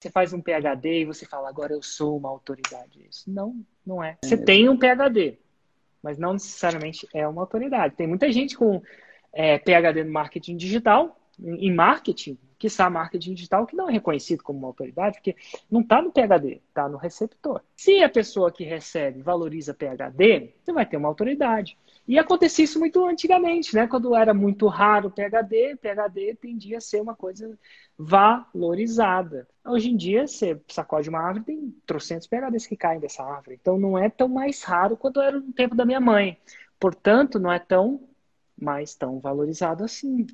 Você faz um PhD e você fala, agora eu sou uma autoridade. Isso não, não é. Você tem um PhD, mas não necessariamente é uma autoridade. Tem muita gente com é, PhD no marketing digital, em marketing, que está marketing digital, que não é reconhecido como uma autoridade, porque não está no PHD, está no receptor. Se a pessoa que recebe valoriza PHD, você vai ter uma autoridade. E acontecia isso muito antigamente, né? Quando era muito raro o PHD, PHD tendia a ser uma coisa valorizada. Hoje em dia, você sacode uma árvore, tem trocentos PHDs que caem dessa árvore. Então não é tão mais raro quanto era no tempo da minha mãe. Portanto, não é tão mais tão valorizado assim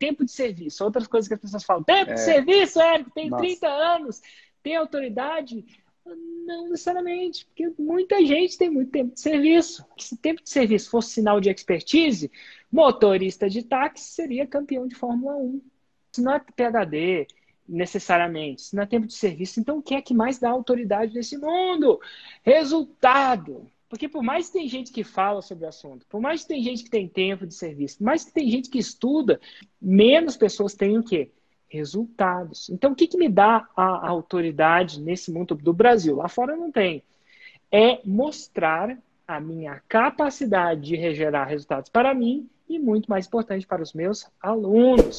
tempo de serviço. Outras coisas que as pessoas falam, tempo é. de serviço, Érico, tem Nossa. 30 anos, tem autoridade. Não necessariamente, porque muita gente tem muito tempo de serviço. Se tempo de serviço fosse sinal de expertise, motorista de táxi seria campeão de Fórmula 1. Se não é PHD, necessariamente, se não é tempo de serviço, então o que é que mais dá autoridade nesse mundo? Resultado. Porque por mais que tem gente que fala sobre o assunto, por mais que tem gente que tem tempo de serviço, por mais que tem gente que estuda, menos pessoas têm o quê? Resultados. Então, o que, que me dá a, a autoridade nesse mundo do Brasil? Lá fora não tem. É mostrar a minha capacidade de gerar resultados para mim e, muito mais importante, para os meus alunos.